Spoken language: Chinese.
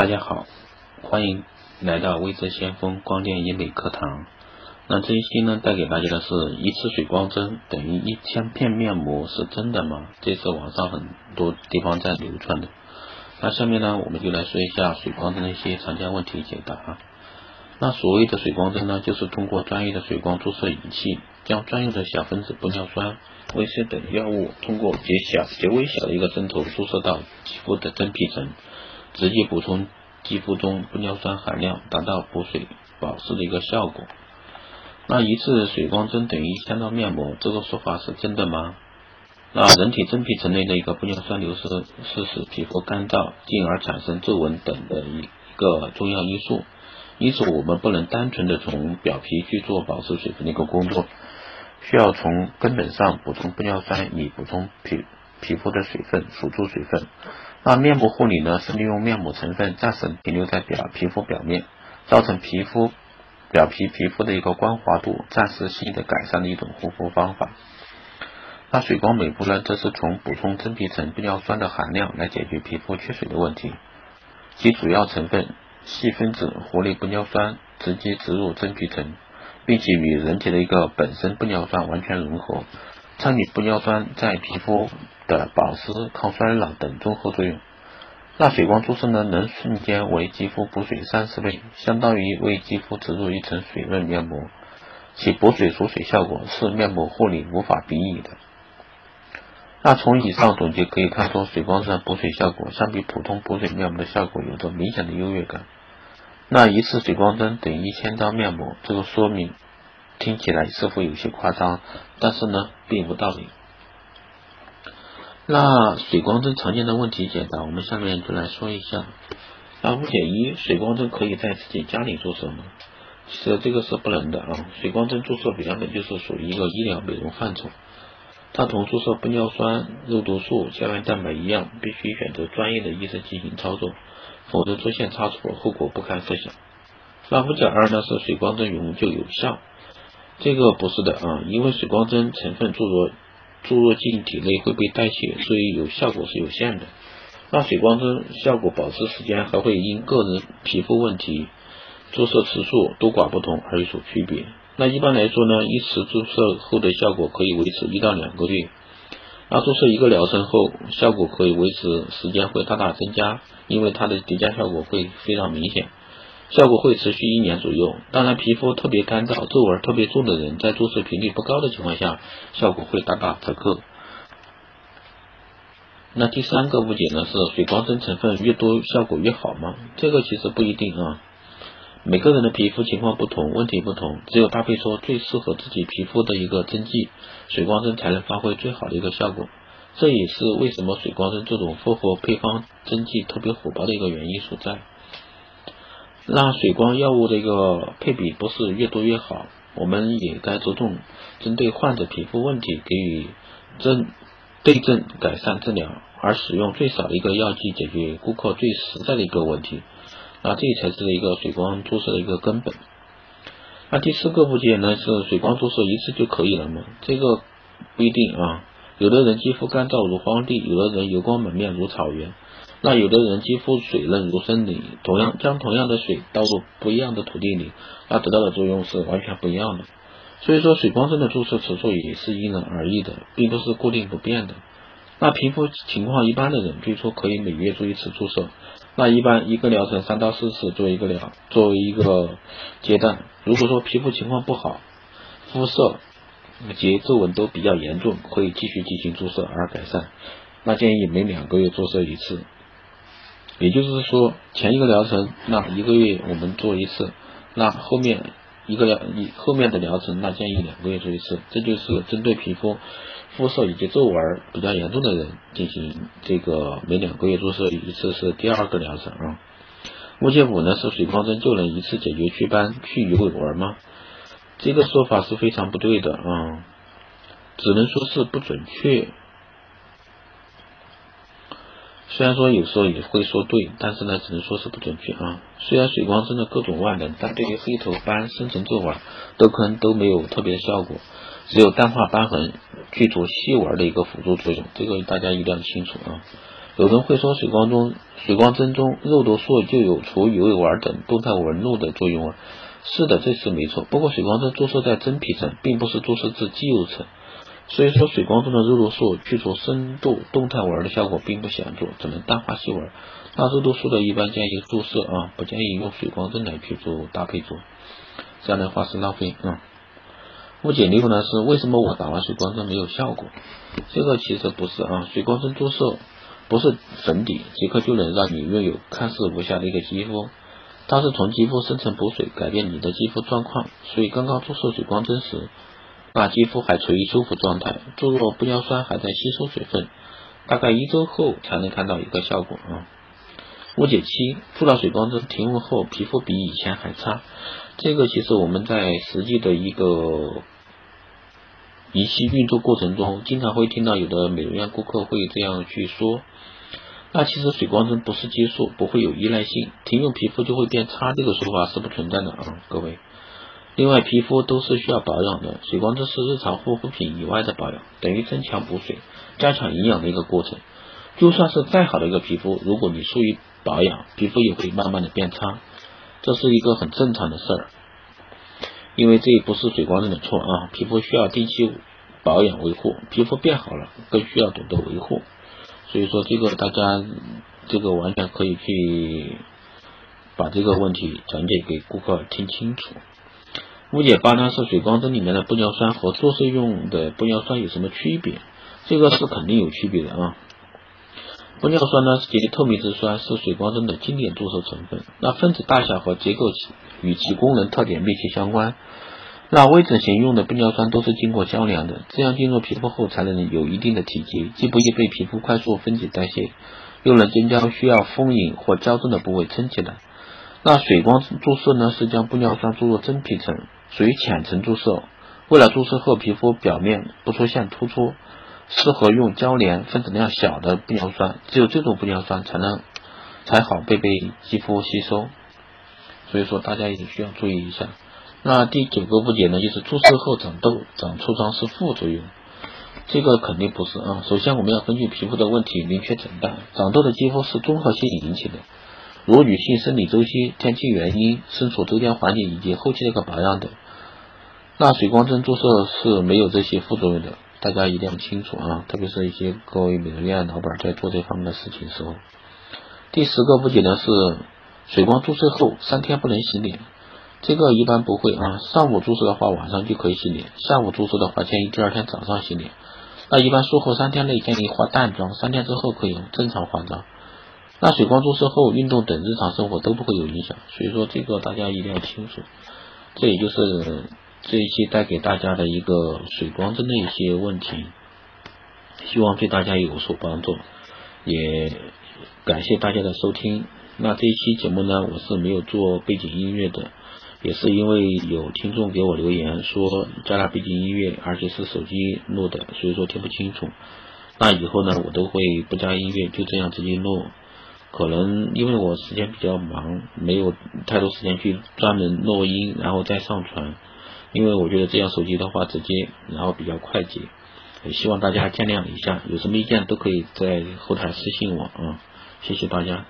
大家好，欢迎来到微智先锋光电医美课堂。那这一期呢，带给大家的是一次水光针等于一千片面膜是真的吗？这是网上很多地方在流传的。那下面呢，我们就来说一下水光针的一些常见问题解答。那所谓的水光针呢，就是通过专业的水光注射仪器，将专用的小分子玻尿酸、维 C 等药物，通过极小、极微小的一个针头注射到肌肤的真皮层。直接补充肌肤中玻尿酸含量，达到补水保湿的一个效果。那一次水光针等于一千道面膜，这个说法是真的吗？那人体真皮层内的一个玻尿酸流失是使皮肤干燥，进而产生皱纹等的一个重要因素。因此，我们不能单纯的从表皮去做保湿水分的一个工作，需要从根本上补充玻尿酸，以补充皮皮肤的水分，锁住水分。那面部护理呢，是利用面膜成分暂时停留在表皮肤表面，造成皮肤表皮皮肤的一个光滑度暂时性的改善的一种护肤方法。那水光美肤呢，则是从补充真皮层玻尿酸的含量来解决皮肤缺水的问题。其主要成分细分子活力玻尿酸直接植入真皮层，并且与人体的一个本身玻尿酸完全融合，参与玻尿酸在皮肤。的保湿、抗衰老等综合作用。那水光注射呢，能瞬间为肌肤补水三十倍，相当于为肌肤植入一层水润面膜，其补水锁水效果是面膜护理无法比拟的。那从以上总结可以看出，水光针补水效果相比普通补水面膜的效果有着明显的优越感。那一次水光针等于一千张面膜，这个说明听起来似乎有些夸张，但是呢，并无道理。那水光针常见的问题解答，我们下面就来说一下。那误解一：水光针可以在自己家里注射吗？其实这个是不能的啊。水光针注射原本就是属于一个医疗美容范畴，它同注射玻尿酸、肉毒素、胶原蛋白一样，必须选择专业的医生进行操作，否则出现差错，后果不堪设想。那误解二呢？是水光针永久有效？这个不是的啊，因为水光针成分注入。注入进体内会被代谢，所以有效果是有限的。那水光针效果保持时间还会因个人皮肤问题、注射次数多寡不同而有所区别。那一般来说呢，一次注射后的效果可以维持一到两个月。那注射一个疗程后，效果可以维持时间会大大增加，因为它的叠加效果会非常明显。效果会持续一年左右。当然，皮肤特别干燥、皱纹特别重的人，在注射频率不高的情况下，效果会大打折扣。那第三个误解呢？是水光针成分越多，效果越好吗？这个其实不一定啊。每个人的皮肤情况不同，问题不同，只有搭配出最适合自己皮肤的一个针剂，水光针才能发挥最好的一个效果。这也是为什么水光针这种复合配方针剂特别火爆的一个原因所在。让水光药物的一个配比不是越多越好，我们也该着重针对患者皮肤问题给予症对症改善治疗，而使用最少的一个药剂解决顾客最实在的一个问题。那这才是一个水光注射的一个根本。那第四个部件呢是水光注射一次就可以了吗？这个不一定啊，有的人肌肤干燥如荒地，有的人油光满面如草原。那有的人肌肤水嫩如森林，同样将同样的水倒入不一样的土地里，那得到的作用是完全不一样的。所以说，水光针的注射次数也是因人而异的，并不是固定不变的。那皮肤情况一般的人，最初可以每月做一次注射。那一般一个疗程三到四次做一个疗，作为一个阶段。如果说皮肤情况不好，肤色及皱纹都比较严重，可以继续进行注射而改善。那建议每两个月注射一次。也就是说，前一个疗程那一个月我们做一次，那后面一个疗一后面的疗程那建议两个月做一次，这就是针对皮肤肤色以及皱纹比较严重的人进行这个每两个月注射一次是第二个疗程啊。目前五呢是水光针就能一次解决祛斑去鱼尾纹吗？这个说法是非常不对的啊，只能说是不准确。虽然说有时候也会说对，但是呢，只能说是不准确啊。虽然水光针的各种万能，但对于黑头斑、深层皱纹都可能都没有特别的效果，只有淡化斑痕、去除细纹的一个辅助作用，这个大家一定要清楚啊。有人会说，水光中水光针中肉毒素就有除鱼尾纹等动态纹路的作用啊。是的，这是没错。不过水光针注射在真皮层，并不是注射至肌肉层，所以说水光中的肉毒素去除深度动态纹的效果并不显著，只能淡化细纹。那肉毒素的一般建议注射啊，不建议用水光针来去做搭配做，这样的话是浪费啊。误解六呢是为什么我打完水光针没有效果？这个其实不是啊，水光针注射不是粉底即刻就能让你拥有看似无瑕的一个肌肤。它是从肌肤深层补水，改变你的肌肤状况。所以刚刚注射水光针时，那肌肤还处于修复状态，注入玻尿酸还在吸收水分，大概一周后才能看到一个效果啊。误解七，注了水光针停用后，皮肤比以前还差。这个其实我们在实际的一个仪器运作过程中，经常会听到有的美容院顾客会这样去说。那其实水光针不是激素，不会有依赖性，停用皮肤就会变差，这个说法是不存在的啊，各位。另外，皮肤都是需要保养的，水光针是日常护肤品以外的保养，等于增强补水、加强营养的一个过程。就算是再好的一个皮肤，如果你疏于保养，皮肤也会慢慢的变差，这是一个很正常的事儿。因为这也不是水光针的错啊，皮肤需要定期保养维护，皮肤变好了，更需要懂得维护。所以说这个大家这个完全可以去把这个问题讲解给顾客听清楚。误解八呢是水光针里面的玻尿酸和注射用的玻尿酸有什么区别？这个是肯定有区别的啊。玻尿酸呢是结透明质酸，是水光针的经典注射成分。那分子大小和结构与其功能特点密切相关。那微整形用的玻尿酸都是经过焦凉的，这样进入皮肤后才能有一定的体积，既不易被皮肤快速分解代谢，又能增加需要丰盈或矫正的部位撑起来。那水光注射呢，是将玻尿酸注入真皮层，属于浅层注射。为了注射后皮肤表面不出现突出，适合用交联、分子量小的玻尿酸，只有这种玻尿酸才能才好被被肌肤吸收。所以说大家也需要注意一下。那第九个误解呢，就是注射后长痘、长痤疮是副作用，这个肯定不是啊。首先我们要根据皮肤的问题明确诊断，长痘的肌肤是综合性引起的，如女性生理周期、天气原因、身处周边环境以及后期的一个保养等。那水光针注射是没有这些副作用的，大家一定要清楚啊，特别是一些各位美容院老板在做这方面的事情的时候。第十个误解呢是水光注射后三天不能洗脸。这个一般不会啊，上午注射的话晚上就可以洗脸，下午注射的话建议第二天早上洗脸。那一般术后三天内建议化淡妆，三天之后可以正常化妆。那水光注射后运动等日常生活都不会有影响，所以说这个大家一定要清楚。这也就是这一期带给大家的一个水光针的一些问题，希望对大家有所帮助，也感谢大家的收听。那这一期节目呢，我是没有做背景音乐的。也是因为有听众给我留言说加了背景音乐，而且是手机录的，所以说听不清楚。那以后呢，我都会不加音乐，就这样直接录。可能因为我时间比较忙，没有太多时间去专门录音，然后再上传。因为我觉得这样手机的话直接，然后比较快捷。也希望大家见谅一下，有什么意见都可以在后台私信我啊，谢谢大家。